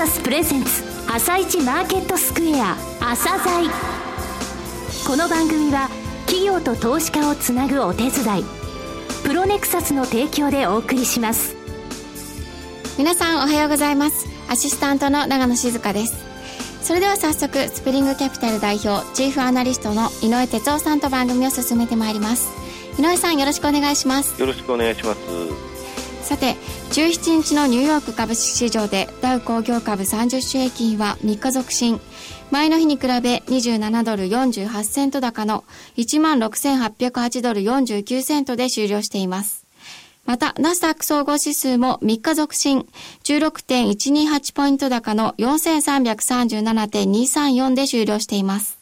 サスプレゼンツ朝一マーケットスクエア朝鮮この番組は企業と投資家をつなぐお手伝いプロネクサスの提供でお送りします。皆さんおはようございます。アシスタントの長野静香です。それでは早速スプリングキャピタル代表チーフアナリストの井上哲夫さんと番組を進めてまいります。井上さんよろしくお願いします。よろしくお願いしますさて17日のニューヨーク株式市場でダウ工業株30種平均は3日続伸。前の日に比べ27ドル48セント高の16,808ドル49セントで終了しています。また、ナスダック総合指数も3日続伸、16.128ポイント高の4337.234で終了しています。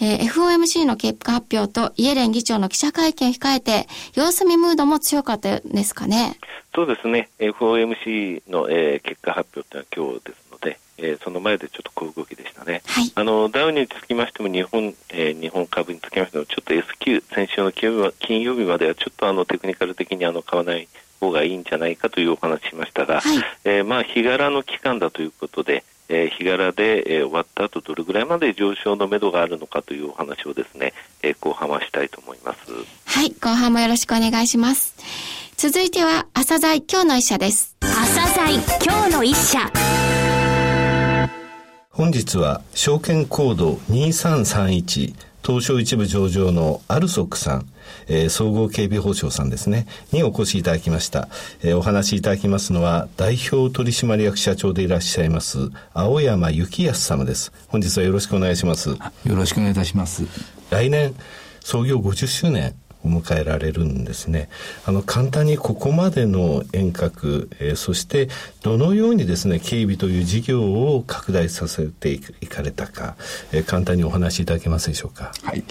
えー、FOMC の結果発表とイエレン議長の記者会見を控えて、様子見ムードも強かったですかね？そうですね。FOMC の、えー、結果発表というのは今日ですので、えー、その前でちょっと小動きでしたね。はい、あのダウにつきましても日本、えー、日本株につきましてもちょっと S q 先週の金曜日は金曜日まではちょっとあのテクニカル的にあの買わない方がいいんじゃないかというお話しましたが、はい、えー、まあ日柄の期間だということで、えー、日柄で、えー、終わった後どれぐらいまで上昇のめどがあるのかというお話をですね、えー、後半はしたいと思います。はい、後半もよろしくお願いします。続いては朝鮮今日の一社です。朝鮮今日の一社。本日は証券コード2331東証一部上場のアルソックさん、えー、総合警備保障さんですね、にお越しいただきました。えー、お話しいただきますのは、代表取締役社長でいらっしゃいます、青山幸康様です。本日はよろしくお願いします。よろしくお願いいたします。来年、創業50周年を迎えられるんですね。あの簡単にここまでの遠隔、えー、そしてどのようにですね警備という事業を拡大させていかれたか、えー、簡単にお話しいただけますでしょうか？はい。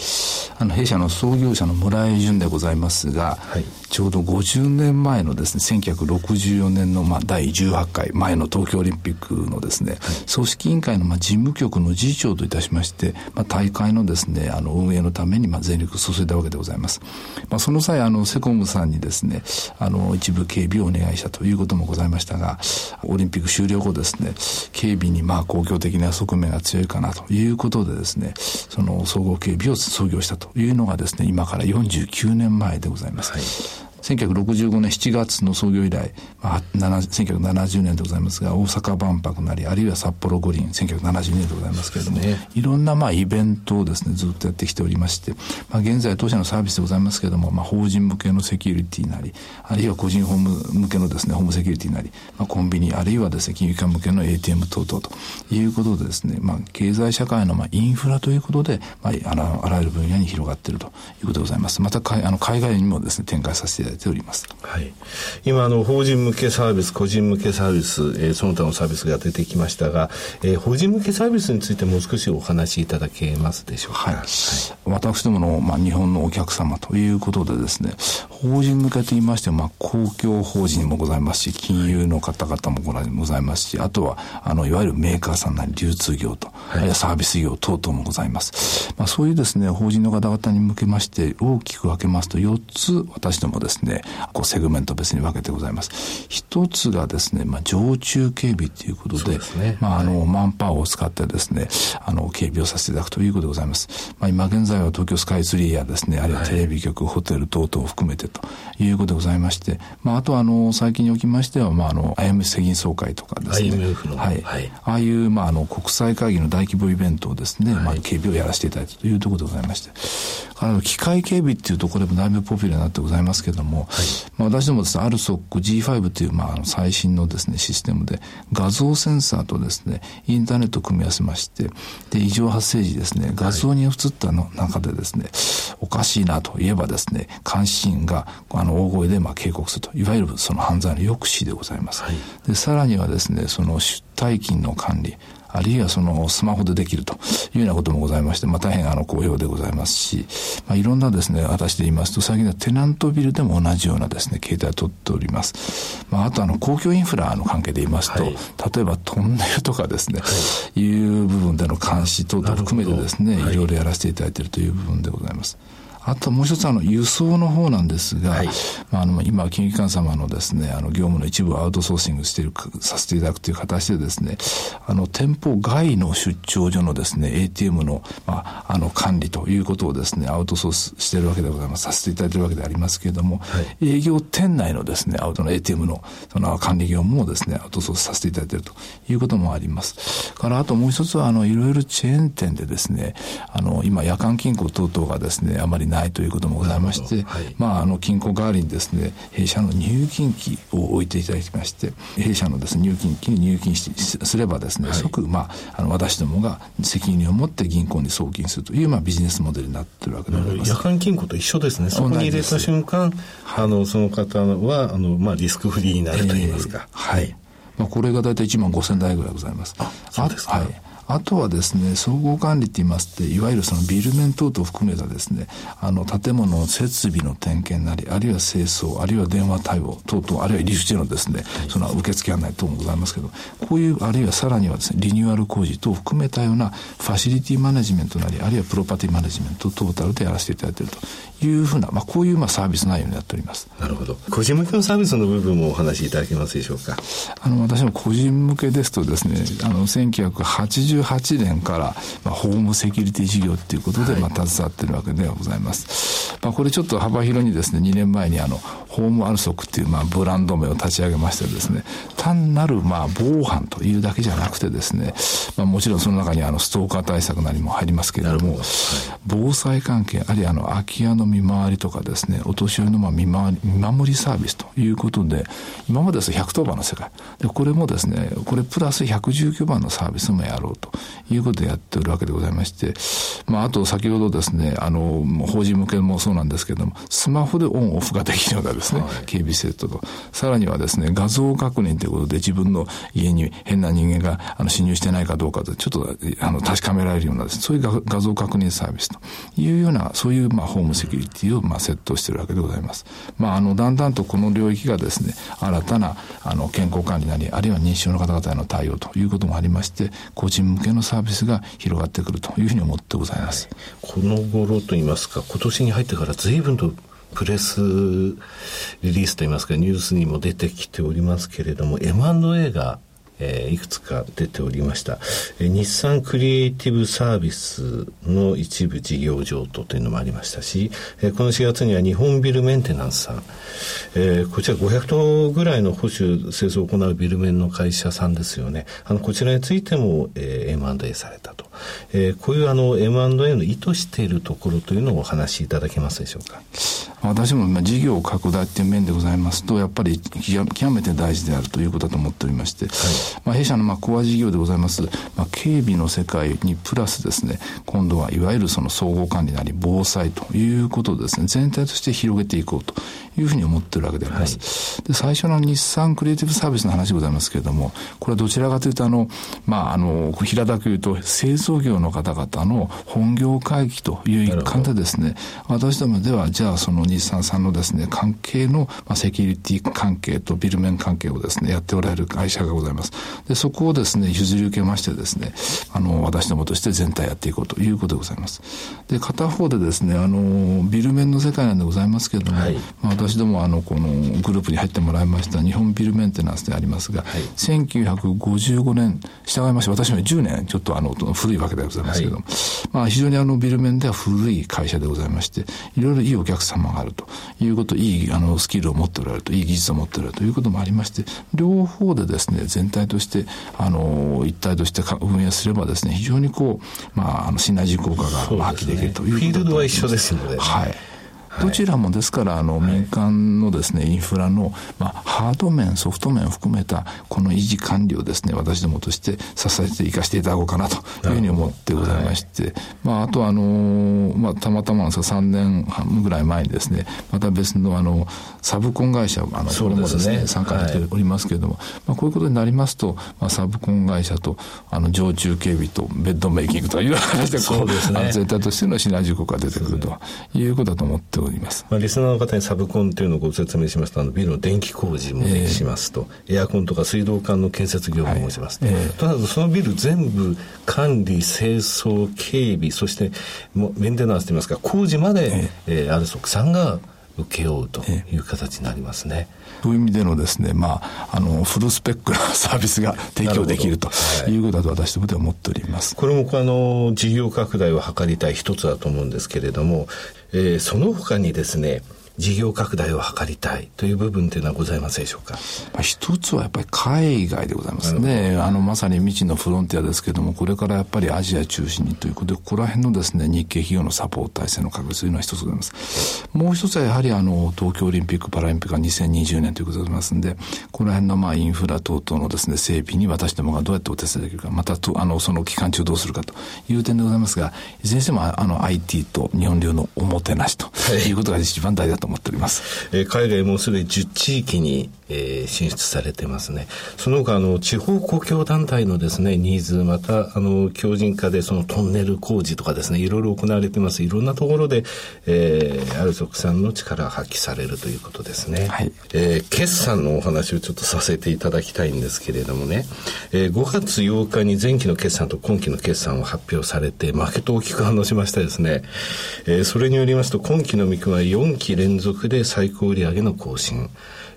あの弊社の創業者の村井淳でございますが、はい、ちょうど50年前のですね1964年のまあ第18回前の東京オリンピックのですね、はい、組織委員会のまあ事務局の次長といたしまして、まあ大会のですねあの運営のためにまあ全力を注いだわけでございます。まあ、その際、あの、セコムさんにですね、あの、一部警備をお願いしたということもございましたが、オリンピック終了後ですね、警備にまあ公共的な側面が強いかなということでですね、その総合警備を創業したというのがですね、今から49年前でございます。はい1965年7月の創業以来、まあ、1970年でございますが、大阪万博なり、あるいは札幌五輪、1972年でございますけれども、ね、いろんなまあイベントをですね、ずっとやってきておりまして、まあ、現在当社のサービスでございますけれども、まあ、法人向けのセキュリティなり、あるいは個人ホーム向けのですね、ホームセキュリティなり、まあ、コンビニ、あるいはですね、金融機関向けの ATM 等々ということでですね、まあ、経済社会のまあインフラということで、まあ、あのあらゆる分野に広がっているということでございます。またあの海外にもですね、展開させてだいております。はい、今あの法人向けサービス個人向けサービス、えー、その他のサービスが出てきましたが、えー、法人向けサービスについてもう少しお話しいただけますでしょうか、はい、はい、私どもの、まあ、日本のお客様ということでですね法人向けと言いましても、まあ、公共法人もございますし金融の方々もございますしあとはあのいわゆるメーカーさんなり流通業と、はい、サービス業等々もございます、まあ、そういうですね法人の方々に向けまして大きく分けますと4つ私どもですねこうセグメント別に分けてございます。一つがですね、まあ、常駐警備ということで、でね、まあ、あの、はい、マンパワーを使ってですね、あの、警備をさせていただくということでございます。まあ、今現在は東京スカイツリーやですね、あるいはテレビ局、はい、ホテル等々を含めてということでございまして、まあ、あとは、あの、最近におきましては、まあ、あの、IMF 世銀総会とかですね、はい。はい、ああいう、まあ、あの、国際会議の大規模イベントをですね、まあ、警備をやらせていただいたというところでございまして、あの、機械警備っていうところでもだいぶポピュラーになってございますけれども、はい、まあ、私どもですね、ある ALSOC G5 という、まあ、最新のですね、システムで、画像センサーとですね、インターネットを組み合わせまして、で、異常発生時ですね、画像に映ったの中でですね、はい、おかしいなといえばですね、監視員が、あの、大声で、まあ、警告すると、いわゆるその犯罪の抑止でございます。はい、で、さらにはですね、その出退勤の管理、あるいはそのスマホでできるというようなこともございまして、まあ大変あの好評でございますし、まあいろんなですね、私で言いますと、最近はテナントビルでも同じようなですね、形態を取っております。まああとあの公共インフラの関係で言いますと、はい、例えばトンネルとかですね、はい、いう部分での監視等々含めてですね、いろいろやらせていただいているという部分でございます。あともう一つあの輸送の方なんですが、はい、まあ、あの今金融機関様のですねあの業務の一部をアウトソーシングしているさせていただくという形でですねあの店舗外の出張所のですね ATM の,、まあ、あの管理ということをですねアウトソースしているわけでございます。させていただいているわけでありますけれども、はい、営業店内のですねアウトの ATM のその管理業務もですねアウトソースさせていただいているということもあります。からあともう一つはあのいろいろチェーン店でですねあの今夜間金庫等々がですねあまりないということもございまして、はい、まああの金庫代わりにですね弊社の入金機を置いていただきまして弊社のですね入金機に入金すればですね、はい、即まああの私どもが責任を持って銀行に送金するというまあビジネスモデルになってるわけでございます。夜間金庫と一緒ですね。そこに入れた瞬間、あのその方はあのまあリスクフリーになると言いますか。えー、はい。まあこれが大体1万5千台ぐらいございます。あ、そうですか。はいあとはですね、総合管理って言いますって、いわゆるそのビル面等々含めたですね、あの、建物の設備の点検なり、あるいは清掃、あるいは電話対応等々、あるいは入り口のですね、その受付案内等もございますけど、こういう、あるいはさらにはですね、リニューアル工事等を含めたようなファシリティマネジメントなり、あるいはプロパティマネジメントトータルでやらせていただいているというふうな、まあ、こういうまあサービス内容になっております。なるほど。個人向けのサービスの部分もお話しいただけますでしょうか？あの、私も個人向けですとですね、あの、1988年からら、まあ、ホームセキュリティ事業っていうことで、まあ、携わってるわけではございます。まあ、これちょっと幅広にですね、2年前にあの、ホームアルソックっていう、まあ、ブランド名を立ち上げましてですね、単なる、まあ、防犯というだけじゃなくてですね、まあ、もちろんその中にあの、ストーカー対策なりも入りますけれども、はい、防災関係、あるいはあの、空き家の見回りとかですね、お年寄りのまあ見回り、見守りサービスということで、今までです110番の世界。で、これもですね、これプラス119番のサービスもやろうということでやっておるわけでございまして、まあ、あと先ほどですね、あの、法人向けもそうなんですけれども、スマホでオンオフができるようなですね、はい、警備施設と、さらにはですね、画像確認ということで自分の家に変な人間があの侵入してないかどうかで、ちょっとあの確かめられるようなです、ね、そういう画像確認サービスというような、そういうまあホームセキュリティをまあセットしているわけでございます。まあ、あの、だんだんとこの領域がですね、新たなあの健康管理なり、あるいは認知症の方々への対応ということもありまして、個人向けのサービスが広がってくるというふうに思ってございます。この頃といいますか、今年に入ってから随分とプレスリリースといいますか、ニュースにも出てきておりますけれども、M&A がえー、いくつか出ておりました、えー、日産クリエイティブサービスの一部事業譲渡というのもありましたし、えー、この4月には日本ビルメンテナンスさん、えー、こちら500棟ぐらいの保守清掃を行うビルメンの会社さんですよね。あのこちらについても、えー、M&A されたと、えー、こういうあの M&A の意図しているところというのをお話しいただけますでしょうか。私も今事業拡大っていう面でございますとやっぱり極めて大事であるということだと思っておりまして、はい。まあ、弊社のまあコア事業でございます、まあ、警備の世界にプラスですね、今度はいわゆるその総合管理なり防災ということをですね、全体として広げていこうというふうに思ってるわけであります。はい、で、最初の日産クリエイティブサービスの話でございますけれども、これはどちらかというと、あの、まあ、あの、平たく言うと、製造業の方々の本業回帰という一環でですね、私どもでは、じゃあその日産さんのですね、関係の、まあ、セキュリティ関係とビル面関係をですね、やっておられる会社がございます。で、そこをですね、譲り受けましてですね、あの、私どもとして全体やっていこうということでございます。で、片方でですね、あの、ビル面の世界なんでございますけれども、はい、まあ、私どもあの、このグループに入ってもらいました日本ビルメンテナンスでありますが、はい、1955年、従いまして、私も10年、ちょっとあの、古いわけでございますけれども、はい、まあ、非常にあの、ビル面では古い会社でございまして、いろいろいいお客様があるということ、いいあの、スキルを持っておられると、いい技術を持っておられるということもありまして、両方でですね、全体として、あの、一体として運営すればですね、非常にこう、まあ、あの、シナジー効果が発揮できるということ、ね、フィールドは一緒ですので、はい。どちらもですから、あの、民間のですね、インフラの、まあ、ハード面、ソフト面を含めた、この維持管理をですね、私どもとして支えて生かしていただこうかなというふうに思ってございまして、まあ、あとあの、まあ、たまたまなんですが、3年半ぐらい前にですね、また別のあの、サブコン会社、あの、これもですね、参加しておりますけれども、まあ、こういうことになりますと、まあ、サブコン会社と、あの、常駐警備とベッドメイキングという話で、こう、全体としてのシナジー効果が出てくるということだと思っておおります。まあ、リスナーの方にサブコンっていうのをご説明しますと、あのビルの電気工事もできますと、えー、エアコンとか水道管の建設業務もしますと。はいえー、となると、そのビル全部管理、清掃、警備、そしてもメンテナンスといいますか、工事まで、えー、えー、アルソックさんが請け負うという形になりますね。そういう意味でのですね、まあ、あの、フルスペックな サービスが提供できるということだと私どもで思っております。これもあの、事業拡大を図りたい一つだと思うんですけれども、えー、その他にですね、事業拡大を図りたいという部分というのはございますでしょうか、まあ、一つはやっぱり海外でございますね。あの、まさに未知のフロンティアですけれども、これからやっぱりアジア中心にということで、ここら辺のですね、日系企業のサポート体制の確立というのは一つございます。もう一つはやはりあの、東京オリンピック・パラリンピックが2020年ということでございますんで、この辺のまあインフラ等々のですね、整備に私どもがどうやってお手伝いできるか、またと、あの、その期間中どうするかという点でございますが、いずれにしてもあの、IT と日本流のおもてなしということが一番大事だと思っております。えー、海外もすでに10地域に、えー、進出されてますね。その他、あの、地方公共団体のですね、ニーズ、また、あの、強靭化でそのトンネル工事とかですね、いろいろ行われてます。いろんなところで、えー、アルソクさんの力が発揮されるということですね。はい。えー、決算のお話をちょっとさせていただきたいんですけれどもね、えー、5月8日に前期の決算と今期の決算を発表されて、マーケット大きく反応しましたですね。えー、それによりますと、今期の見込みは4期連続で最高売上の更新、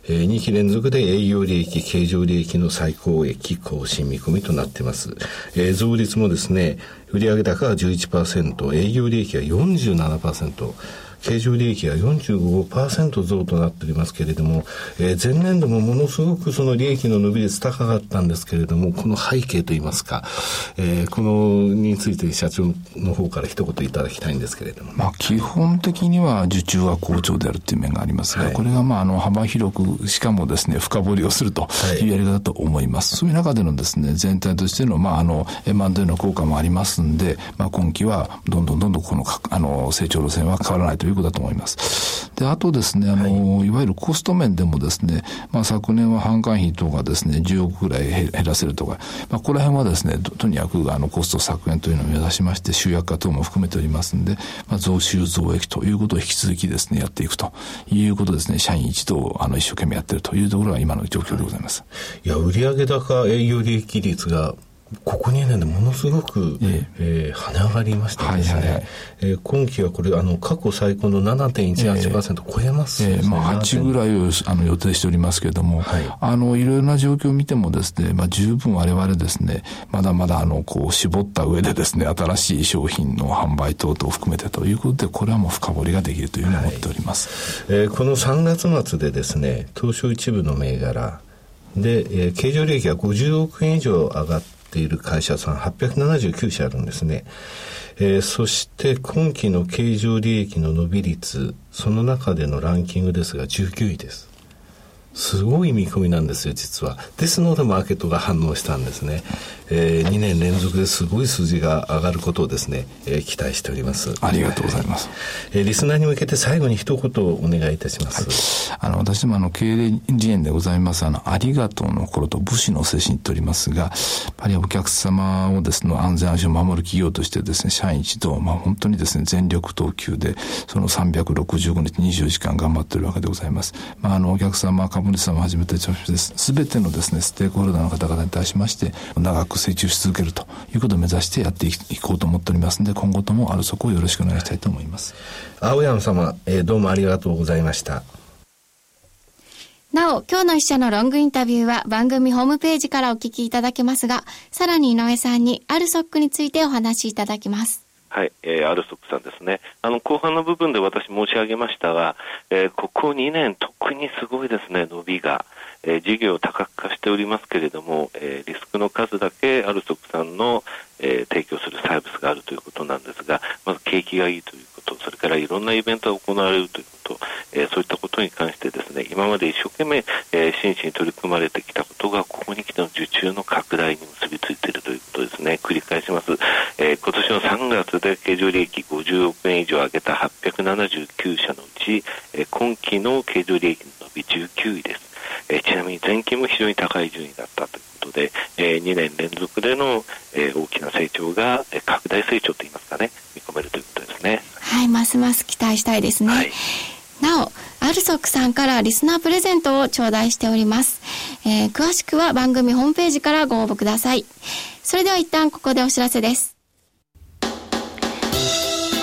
えー、2期連続で営業利益、経常利益の最高益更新見込みとなっています。えー、増率もですね、売上高は11%、営業利益は47%、経常利益が45%増となっておりますけれども、えー、前年度もものすごくその利益の伸び率高かったんですけれども、この背景といいますか、えー、このについて社長の方から一言いただきたいんですけれども、まあ、基本的には受注は好調であるという面がありますが、はい、これがまああの幅広く、しかもですね、深掘りをするとい。うやり方だと思います。はい、そういう中でのですね、全体としての、まああの、M&A の効果もありますんで、まあ今期はどんどんどんどんこの、あの、成長路線は変わらないといういうことだと思います。で、あとですね、あの、はい、いわゆるコスト面でもですね、まあ昨年は販管費等がですね、10億ぐらい減らせるとか、まあここら辺はですね、とにかくあのコスト削減というのを目指しまして、集約化等も含めておりますんで、まあ増収増益ということを引き続きですね、やっていくということですね、社員一同、あの、一生懸命やってるというところが今の状況でございます。いや、売上高営業利益率がここ2年でものすごく、ええ。えー、跳ね上がりましたですね、はいはいはい、えー、今期はこれあの過去最高の7.18%超えますね、えー、まあ、8ぐらいをあの予定しておりますけれども、はい、あのいろいろな状況を見てもですね、まあ、十分我々ですねまだまだあのこう絞った上でですね新しい商品の販売等々を含めてということでこれはもう深掘りができるというふうに思っております、はい、えー、この3月末でですね東証一部の銘柄で、えー、経常利益が50億円以上上がってている会社さん879社あるんですね。えー、そして今期の経常利益の伸び率、その中でのランキングですが19位です。すごい見込みなんですよ、実は。ですので、マーケットが反応したんですね。えー、2年連続ですごい数字が上がることをですね、えー、期待しております。ありがとうございます。えー、リスナーに向けて最後に一言お願いいたします。はい、あの、私もあの、経営理念でございます、あの、ありがとうの心と武士の精神言っておりますが、やっぱりお客様をですね、安全安心を守る企業としてですね、社員一同、まあ本当にですね、全力投球で、その365日24時間頑張っているわけでございます。まああの、お客様、株主様をはじめとすべてのですね、ステークホルダーの方々に対しまして、長く成長し続けるということを目指してやっていこうと思っておりますので、今後ともあるそこをよろしくお願いしたいと思います。青山様、えー、どうもありがとうございました。なお、今日の一社のロングインタビューは番組ホームページからお聞きいただけますが、さらに井上さんにアルソックについてお話しいただきます。はい、えー、アルソックさんですね。あの、後半の部分で私申し上げましたが、えー、ここ2年特にすごいですね、伸びが。えー、事業を多角化しておりますけれども、えー、リスクの数だけアルソックさんの、えー、提供するサービスがあるということなんですが、まず景気がいいということ、それからいろんなイベントが行われるということ、えそういったことに関してですね、今まで一生懸命、え真摯に取り組まれてきたことが、ここに来ての受注の拡大に結びついているということですね。繰り返します。え今年の3経常利益50億円以上上げた879社のうち、え今期の経常利益の伸び19位です。えちなみに前期も非常に高い順位だったということで、え2年連続での、え大きな成長が、え拡大成長といいますかね、見込めるということですね。はい、ますます期待したいですね。はい、なお、アルソックさんからリスナープレゼントを頂戴しております。えー、詳しくは番組ホームページからご応募ください。それでは一旦ここでお知らせです。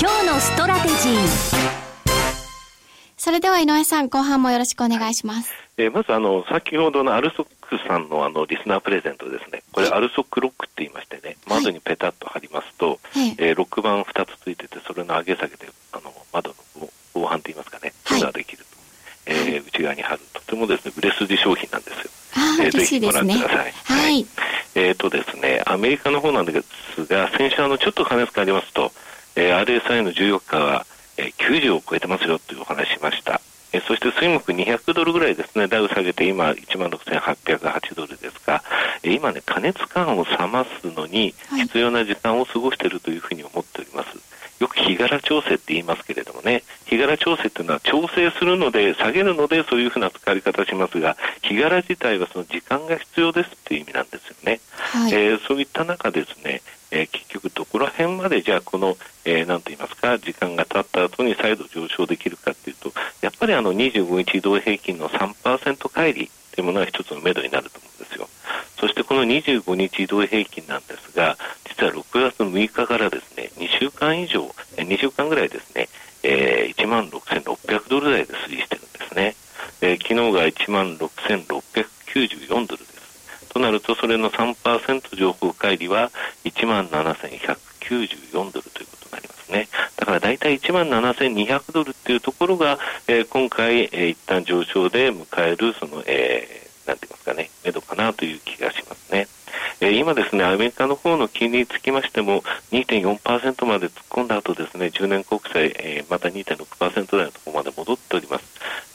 今日のストラテジー。それでは井上さん、後半もよろしくお願いします。えー、まずあの、先ほどのアルソックさんのあのリスナープレゼントですね、これ、 ALSOK ロックって言いましてね、窓にペタッと貼りますと、はい、えー、ロック板2つついてて、それの上げ下げであの窓の防犯と言いますかね、それができると、はい、えー、内側に貼る、と。てもですね売れ筋商品なんですよ。あえー、ぜひご覧ください。はい。えっ、ー、とですね、アメリカの方なんですが、先週あのちょっと話変わりますと、えー、RSI の14日は、えー、90を超えてますよというお話しました。えそして水木200ドルぐらいですね、ダウ下げて今1万6808ドルですが、え今ね、加熱感を冷ますのに必要な時間を過ごしているというふうに思っております。よく日柄調整って言いますけれどもね、日柄調整っていうのは調整するので、下げるのでそういうふうな使い方しますが、日柄自体はその時間が必要ですっていう意味なんですよね。はい、えー、そういった中ですね、えー、結局どこら辺までじゃあこの、えー、なんと言いますか、時間が経った後に再度上昇できるかっていうと、やっぱりあの25日移動平均の3%乖離というものは一つの目処になると思うんですよ。そしてこの25日移動平均なんですが、実は6月6日からですね、2週間以上、2週間ぐらいですね、えー、1万6600ドル台で推移してるんですね。えー、昨日が1万6694ドルです。となると、それの3%情報乖離は1万7194ドルということになりますね。だから大体1万7200ドルっていうところが、えー、今回、えー、一旦上昇で迎える、その、えー、なんて言いますかね、目処かなという気がしますね。えー、今ですね、アメリカの方の金利につきましても、2.4%まで突っ込んだ後ですね、10年国債、えー、また2.6%台のところまで戻っております。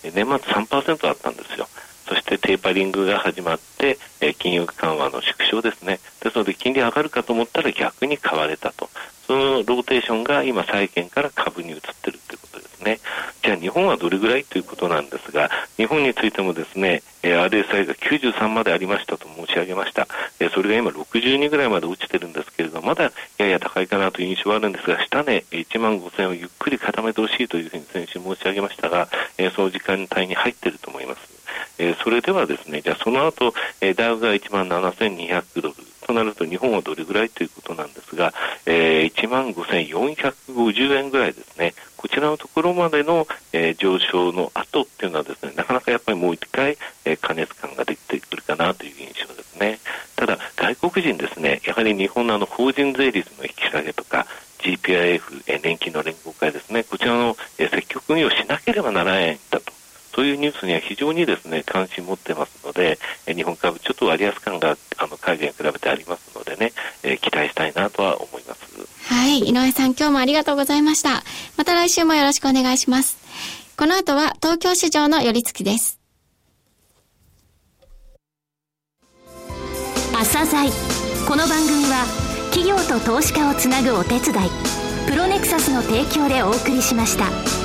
えー、年末3%あったんですよ。そしてテーパリングが始まって、え、金融緩和の縮小ですね。ですので、金利上がるかと思ったら逆に買われたと。そのローテーションが今、債券から株に移ってるということですね。じゃあ、日本はどれぐらいということなんですが、日本についてもですね、え、RSI が93までありましたと申し上げました。え、それが今62ぐらいまで落ちてるんですけれど、まだやや高いかなという印象はあるんですが、下値1万5000円をゆっくり固めてほしいというふうに先週申し上げましたが、えー、その時間帯に入っていると思います。えー、それではですね、じゃあその後、えー、ダウが1万7200ドルとなると日本はどれぐらいということなんですが、えー、1万5450円ぐらいですね。こちらのところまでの、えー、上昇の後っていうのはですね、なかなかやっぱりもう一回、えー、加熱感が出てくるかなという印象ですね。ただ、外国人ですね、やはり日本のあの法人税率の引き下げとか、GPIF、えー、年金の連合会ですね、こちらの、えー、積極運用しなければならない。ニュースには非常にですね関心持ってますので、え日本株ちょっと割安感があの海外に比べてありますのでね、え期待したいなとは思います。はい、井上さん今日もありがとうございました。また来週もよろしくお願いします。この後は東京市場の寄り付きです。朝鮮この番組は企業と投資家をつなぐお手伝いプロネクサスの提供でお送りしました。